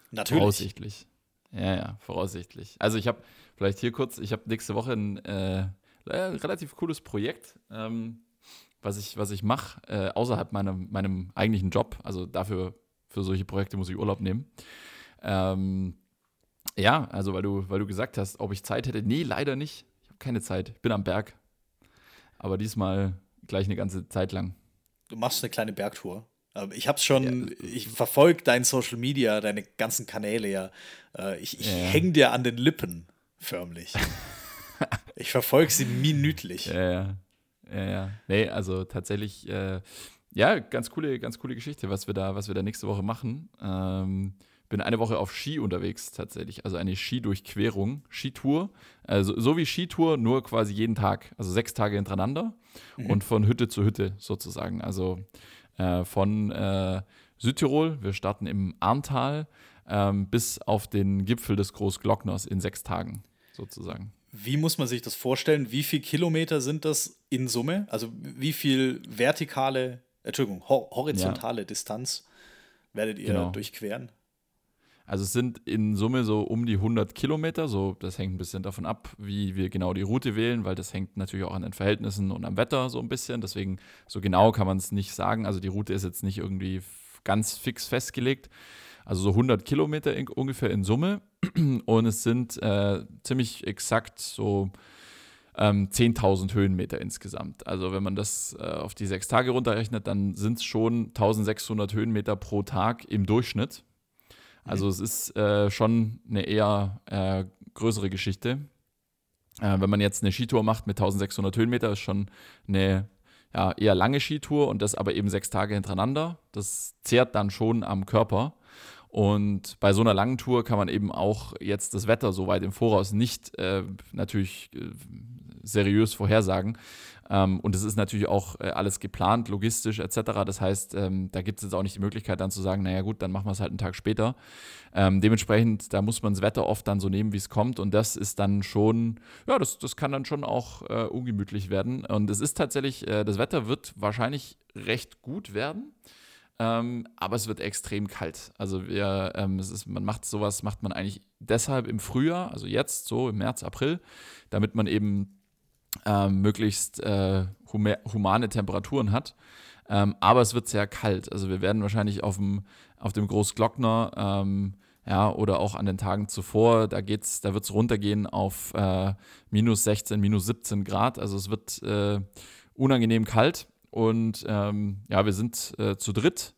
Natürlich. Voraussichtlich. Ja, ja, voraussichtlich. Also ich habe, vielleicht hier kurz, ich habe nächste Woche ein äh, relativ cooles Projekt, ähm, was ich, was ich mache, äh, außerhalb meinem, meinem eigentlichen Job. Also dafür, für solche Projekte muss ich Urlaub nehmen. Ähm, ja, also weil du, weil du gesagt hast, ob ich Zeit hätte. Nee, leider nicht. Ich habe keine Zeit. Ich bin am Berg. Aber diesmal gleich eine ganze Zeit lang du machst eine kleine Bergtour. Ähm, ich hab's schon, ja. ich verfolge dein Social Media, deine ganzen Kanäle ja. Äh, ich ich ja. hänge dir an den Lippen, förmlich. ich verfolge sie minütlich. Ja, ja. Ja, ja. Nee, also tatsächlich, äh, ja, ganz coole, ganz coole Geschichte, was wir da, was wir da nächste Woche machen. Ähm, bin eine Woche auf Ski unterwegs tatsächlich, also eine Skidurchquerung, Skitour, also so wie Skitour, nur quasi jeden Tag, also sechs Tage hintereinander mhm. und von Hütte zu Hütte sozusagen. Also äh, von äh, Südtirol, wir starten im Arntal ähm, bis auf den Gipfel des Großglockners in sechs Tagen sozusagen. Wie muss man sich das vorstellen? Wie viele Kilometer sind das in Summe? Also wie viel vertikale, Entschuldigung, horizontale ja. Distanz werdet ihr genau. durchqueren? Also es sind in Summe so um die 100 Kilometer. So, das hängt ein bisschen davon ab, wie wir genau die Route wählen, weil das hängt natürlich auch an den Verhältnissen und am Wetter so ein bisschen. Deswegen so genau kann man es nicht sagen. Also die Route ist jetzt nicht irgendwie ganz fix festgelegt. Also so 100 Kilometer in, ungefähr in Summe. Und es sind äh, ziemlich exakt so ähm, 10.000 Höhenmeter insgesamt. Also wenn man das äh, auf die sechs Tage runterrechnet, dann sind es schon 1.600 Höhenmeter pro Tag im Durchschnitt. Also es ist äh, schon eine eher äh, größere Geschichte. Äh, wenn man jetzt eine Skitour macht mit 1600 Höhenmeter, ist schon eine ja, eher lange Skitour und das aber eben sechs Tage hintereinander. Das zehrt dann schon am Körper. Und bei so einer langen Tour kann man eben auch jetzt das Wetter so weit im Voraus nicht äh, natürlich äh, seriös vorhersagen. Ähm, und es ist natürlich auch äh, alles geplant, logistisch etc. Das heißt, ähm, da gibt es jetzt auch nicht die Möglichkeit dann zu sagen, naja gut, dann machen wir es halt einen Tag später. Ähm, dementsprechend, da muss man das Wetter oft dann so nehmen, wie es kommt. Und das ist dann schon, ja, das, das kann dann schon auch äh, ungemütlich werden. Und es ist tatsächlich, äh, das Wetter wird wahrscheinlich recht gut werden. Ähm, aber es wird extrem kalt. Also wir, ähm, es ist, man macht sowas, macht man eigentlich deshalb im Frühjahr, also jetzt so im März, April, damit man eben ähm, möglichst äh, humane Temperaturen hat. Ähm, aber es wird sehr kalt. Also wir werden wahrscheinlich auf dem, auf dem Großglockner ähm, ja, oder auch an den Tagen zuvor, da da wird es runtergehen auf äh, minus 16, minus 17 Grad. Also es wird äh, unangenehm kalt. Und ähm, ja, wir sind äh, zu dritt.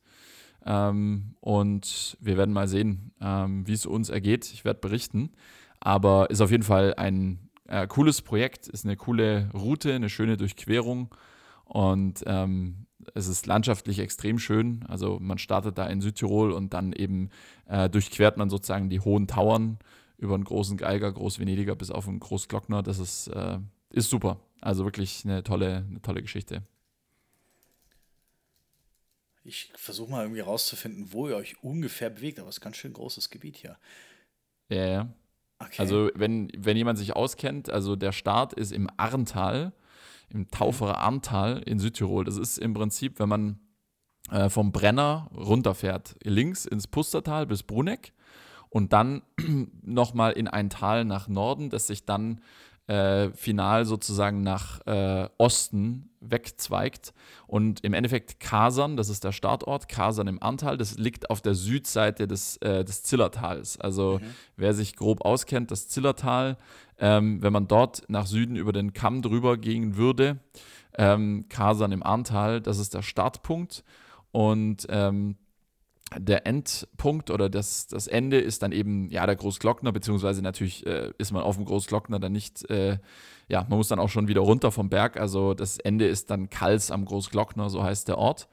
Ähm, und wir werden mal sehen, ähm, wie es uns ergeht. Ich werde berichten. Aber ist auf jeden Fall ein äh, cooles Projekt, ist eine coole Route, eine schöne Durchquerung und ähm, es ist landschaftlich extrem schön. Also man startet da in Südtirol und dann eben äh, durchquert man sozusagen die hohen Tauern über einen großen Geiger, Groß-Venediger bis auf einen Großglockner. Das ist, äh, ist super. Also wirklich eine tolle, eine tolle Geschichte. Ich versuche mal irgendwie rauszufinden, wo ihr euch ungefähr bewegt, aber es ist ein ganz schön großes Gebiet hier. Ja, ja. Okay. Also, wenn, wenn jemand sich auskennt, also der Start ist im Arntal, im Tauferer Arntal in Südtirol. Das ist im Prinzip, wenn man äh, vom Brenner runterfährt, links ins Pustertal bis Bruneck und dann nochmal in ein Tal nach Norden, das sich dann äh, final sozusagen nach äh, Osten wegzweigt. Und im Endeffekt Kasern, das ist der Startort, Kasern im Arntal, das liegt auf der Südseite des, äh, des Zillertals. Also Mhm. wer sich grob auskennt, das Zillertal, ähm, wenn man dort nach Süden über den Kamm drüber gehen würde, ähm, Kasern im Arntal, das ist der Startpunkt. Und ähm, der Endpunkt oder das, das Ende ist dann eben, ja, der Großglockner, beziehungsweise natürlich äh, ist man auf dem Großglockner dann nicht, äh, ja, man muss dann auch schon wieder runter vom Berg. Also das Ende ist dann Kals am Großglockner, so heißt der Ort.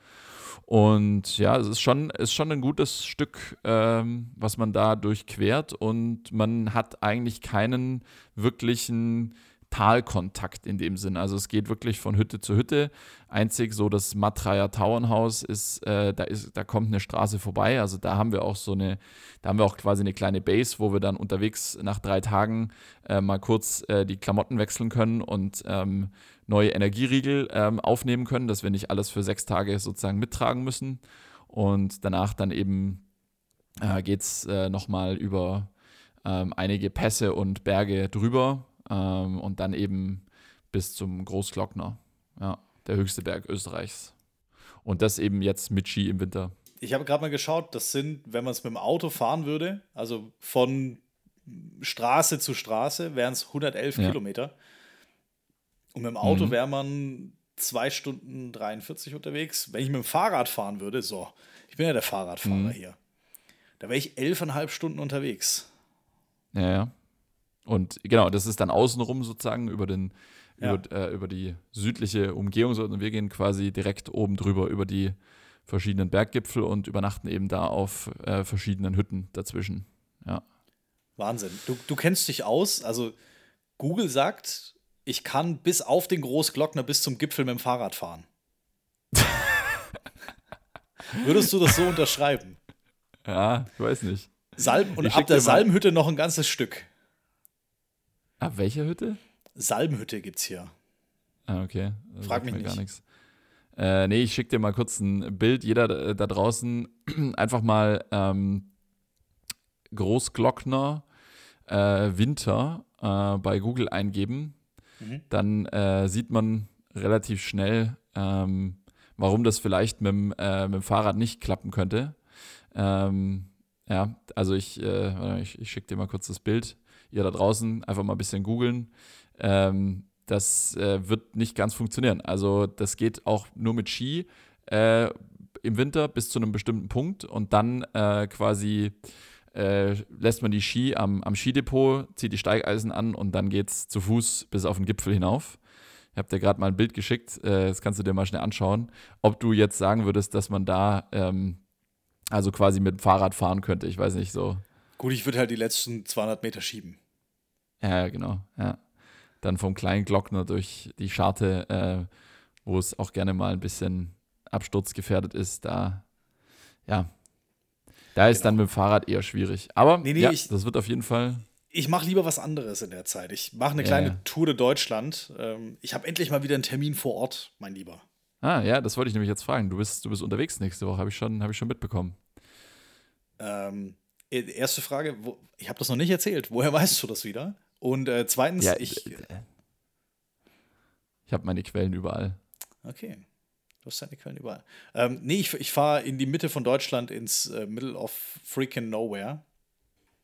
Und ja, es ist schon, ist schon ein gutes Stück, ähm, was man da durchquert und man hat eigentlich keinen wirklichen Talkontakt in dem Sinn. Also es geht wirklich von Hütte zu Hütte. Einzig so das Matraja Tauernhaus ist, äh, da ist, da kommt eine Straße vorbei. Also da haben wir auch so eine, da haben wir auch quasi eine kleine Base, wo wir dann unterwegs nach drei Tagen äh, mal kurz äh, die Klamotten wechseln können und ähm, neue Energieriegel ähm, aufnehmen können, dass wir nicht alles für sechs Tage sozusagen mittragen müssen. Und danach dann eben äh, geht es äh, nochmal über ähm, einige Pässe und Berge drüber ähm, und dann eben bis zum Großglockner, ja, der höchste Berg Österreichs. Und das eben jetzt mit Ski im Winter. Ich habe gerade mal geschaut, das sind, wenn man es mit dem Auto fahren würde, also von Straße zu Straße, wären es 111 Ja. Kilometer. Und mit dem Auto Mhm. wäre man 2 Stunden 43 unterwegs. Wenn ich mit dem Fahrrad fahren würde, so, ich bin ja der Fahrradfahrer Mhm. hier, da wäre ich 11,5 Stunden unterwegs. Ja, ja. Und genau, das ist dann außenrum sozusagen über, den, Ja. über, äh, über die südliche Umgehung. Und wir gehen quasi direkt oben drüber über die verschiedenen Berggipfel und übernachten eben da auf äh, verschiedenen Hütten dazwischen. Ja. Wahnsinn. Du, du kennst dich aus. Also Google sagt, ich kann bis auf den Großglockner bis zum Gipfel mit dem Fahrrad fahren. Würdest du das so unterschreiben? Ja, ich weiß nicht. Salm und Ich ab der Salmhütte noch ein ganzes Stück. Ab welcher Hütte? Salmhütte gibt's hier. Ah, okay. Das Frag mich mir gar nicht. nichts. Äh, nee, ich schicke dir mal kurz ein Bild. Jeder da, da draußen einfach mal ähm, Großglockner äh, Winter äh, bei Google eingeben. Mhm. Dann äh, sieht man relativ schnell, ähm, warum das vielleicht mit, dem, äh, mit dem Fahrrad nicht klappen könnte. Ähm, ja, also ich, äh, ich, ich schicke dir mal kurz das Bild. Ihr da draußen einfach mal ein bisschen googeln. Ähm, das äh, wird nicht ganz funktionieren. Also das geht auch nur mit Ski äh, im Winter bis zu einem bestimmten Punkt und dann äh, quasi äh, lässt man die Ski am, am Skidepot, zieht die Steigeisen an und dann geht es zu Fuß bis auf den Gipfel hinauf. Ich habe dir gerade mal ein Bild geschickt, äh, das kannst du dir mal schnell anschauen, ob du jetzt sagen würdest, dass man da ähm, also quasi mit dem Fahrrad fahren könnte. Ich weiß nicht so. Gut, ich würde halt die letzten 200 Meter schieben. Ja, genau. Ja. Dann vom kleinen Glockner durch die Scharte, äh, wo es auch gerne mal ein bisschen absturzgefährdet ist, da, ja, da ist dann mit dem Fahrrad eher schwierig. Aber Nee, nee, ja, ich- das wird auf jeden Fall. Ich mache lieber was anderes in der Zeit. Ich mache eine Ja, kleine ja. Tour de Deutschland. Ähm, ich habe endlich mal wieder einen Termin vor Ort, mein Lieber. Ah, ja, das wollte ich nämlich jetzt fragen. Du bist, du bist unterwegs nächste Woche, habe ich, schon- hab ich schon mitbekommen. Ähm, e- erste Frage, wo, ich habe das noch nicht erzählt. Woher weißt du das wieder? Und äh, zweitens, Ja, ich. Ich habe meine Quellen überall. Okay. Du hast deine Quellen überall. Ähm, nee, ich, ich fahre in die Mitte von Deutschland ins äh, Middle of freaking Nowhere.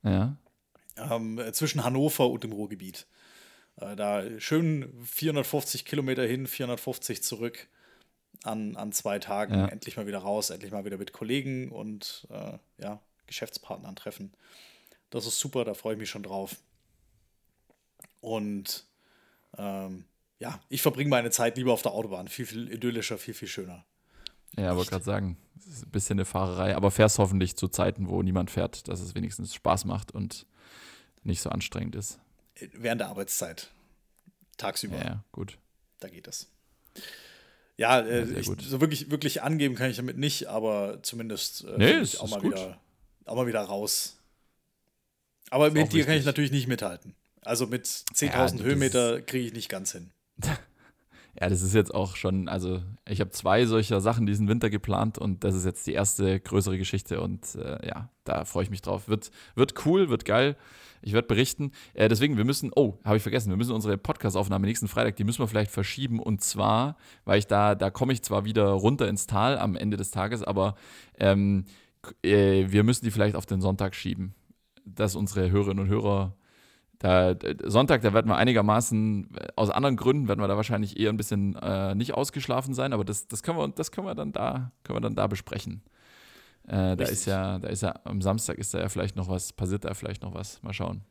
Ja. ähm, zwischen Hannover und dem Ruhrgebiet. Äh, da schön 450 Kilometer hin, 450 zurück an, an zwei Tagen. Ja. Endlich mal wieder raus, endlich mal wieder mit Kollegen und äh, ja, Geschäftspartnern treffen. Das ist super, da freue ich mich schon drauf. Und ähm, ja, ich verbringe meine Zeit lieber auf der Autobahn. Viel, viel idyllischer, viel, viel schöner. Ja, Echt? gerade sagen, es ist ein bisschen eine Fahrerei, aber fährst hoffentlich zu Zeiten, wo niemand fährt, dass es wenigstens Spaß macht und nicht so anstrengend ist. Äh, Während der Arbeitszeit. Tagsüber. Ja, ja, gut. Da geht es. Ja, äh, Ja, ich, so wirklich, wirklich angeben kann ich damit nicht, aber zumindest äh, Nee, ich auch ist mal gut. wieder auch mal wieder raus. Aber Ist mit dir kann ich natürlich nicht mithalten. Also mit 10.000 Ja, Höhenmeter kriege ich nicht ganz hin. Ja, das ist jetzt auch schon, also ich habe zwei solcher Sachen diesen Winter geplant und das ist jetzt die erste größere Geschichte und äh, ja, da freue ich mich drauf. Wird, wird cool, wird geil. Ich werde berichten. Äh, deswegen, wir müssen, oh, habe ich vergessen, wir müssen unsere Podcast-Aufnahme nächsten Freitag, die müssen wir vielleicht verschieben und zwar, weil ich da, da komme ich zwar wieder runter ins Tal am Ende des Tages, aber ähm, äh, wir müssen die vielleicht auf den Sonntag schieben, dass unsere Hörerinnen und Hörer da, Sonntag, da werden wir einigermaßen, äh, aus anderen Gründen werden wir da wahrscheinlich eher ein bisschen äh, nicht ausgeschlafen sein, aber das, das, können wir, das können wir dann da, können wir dann da besprechen. Äh, da ist ja, da ist ja, am Samstag ist da ja vielleicht noch was, passiert da vielleicht noch was. Mal schauen.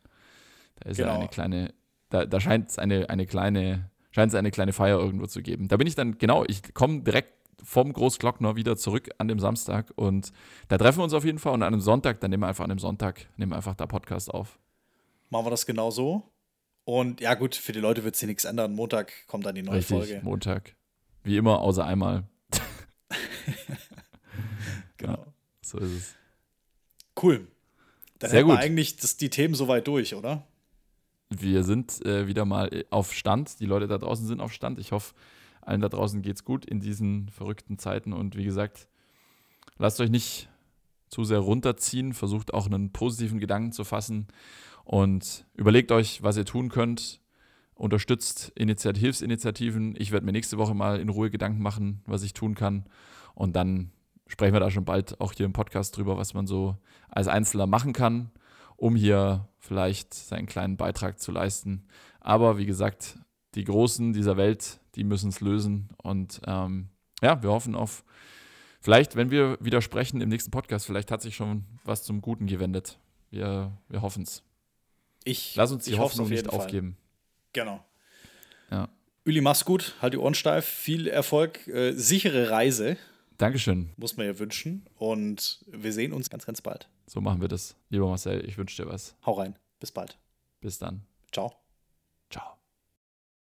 Da ist ja Genau. eine kleine, da, da scheint es eine, eine kleine, scheint es eine kleine Feier irgendwo zu geben. Da bin ich dann, genau, ich komme direkt vom Großglockner wieder zurück an dem Samstag und da treffen wir uns auf jeden Fall und an einem Sonntag, dann nehmen wir einfach an dem Sonntag, nehmen wir einfach da Podcast auf. Machen wir das genau so. Und ja, gut, für die Leute wird sich nichts ändern. Montag kommt dann die neue Richtig, Folge. Montag. Wie immer, außer einmal. Genau. So ist es. Cool. Dann Sehr hätten wir gut. eigentlich das, die Themen soweit durch, oder? Wir sind äh, wieder mal äh, auf Stand. Die Leute da draußen sind auf Stand. Ich hoffe, allen da draußen geht's gut in diesen verrückten Zeiten. Und wie gesagt, lasst euch nicht zu sehr runterziehen. Versucht auch einen positiven Gedanken zu fassen. Und überlegt euch, was ihr tun könnt. Unterstützt Initiat Hilfsinitiativen. Ich werde mir nächste Woche mal in Ruhe Gedanken machen, was ich tun kann. Und dann sprechen wir da schon bald auch hier im Podcast drüber, was man so als Einzelner machen kann, um hier vielleicht seinen kleinen Beitrag zu leisten. Aber wie gesagt, die Großen dieser Welt, die müssen es lösen. Und ähm, ja, wir hoffen auf, vielleicht, wenn wir wieder sprechen im nächsten Podcast, vielleicht hat sich schon was zum Guten gewendet. Wir, wir hoffen es. Ich, Lass uns die Hoffnung nicht Fall. aufgeben. Genau. Ja. Uli, mach's gut, halt die Ohren steif, viel Erfolg, äh, sichere Reise, Dankeschön. muss man ja wünschen. Und wir sehen uns ganz, ganz bald. So machen wir das. Lieber Marcel, ich wünsche dir was. Hau rein. Bis bald. Bis dann. Ciao. Ciao.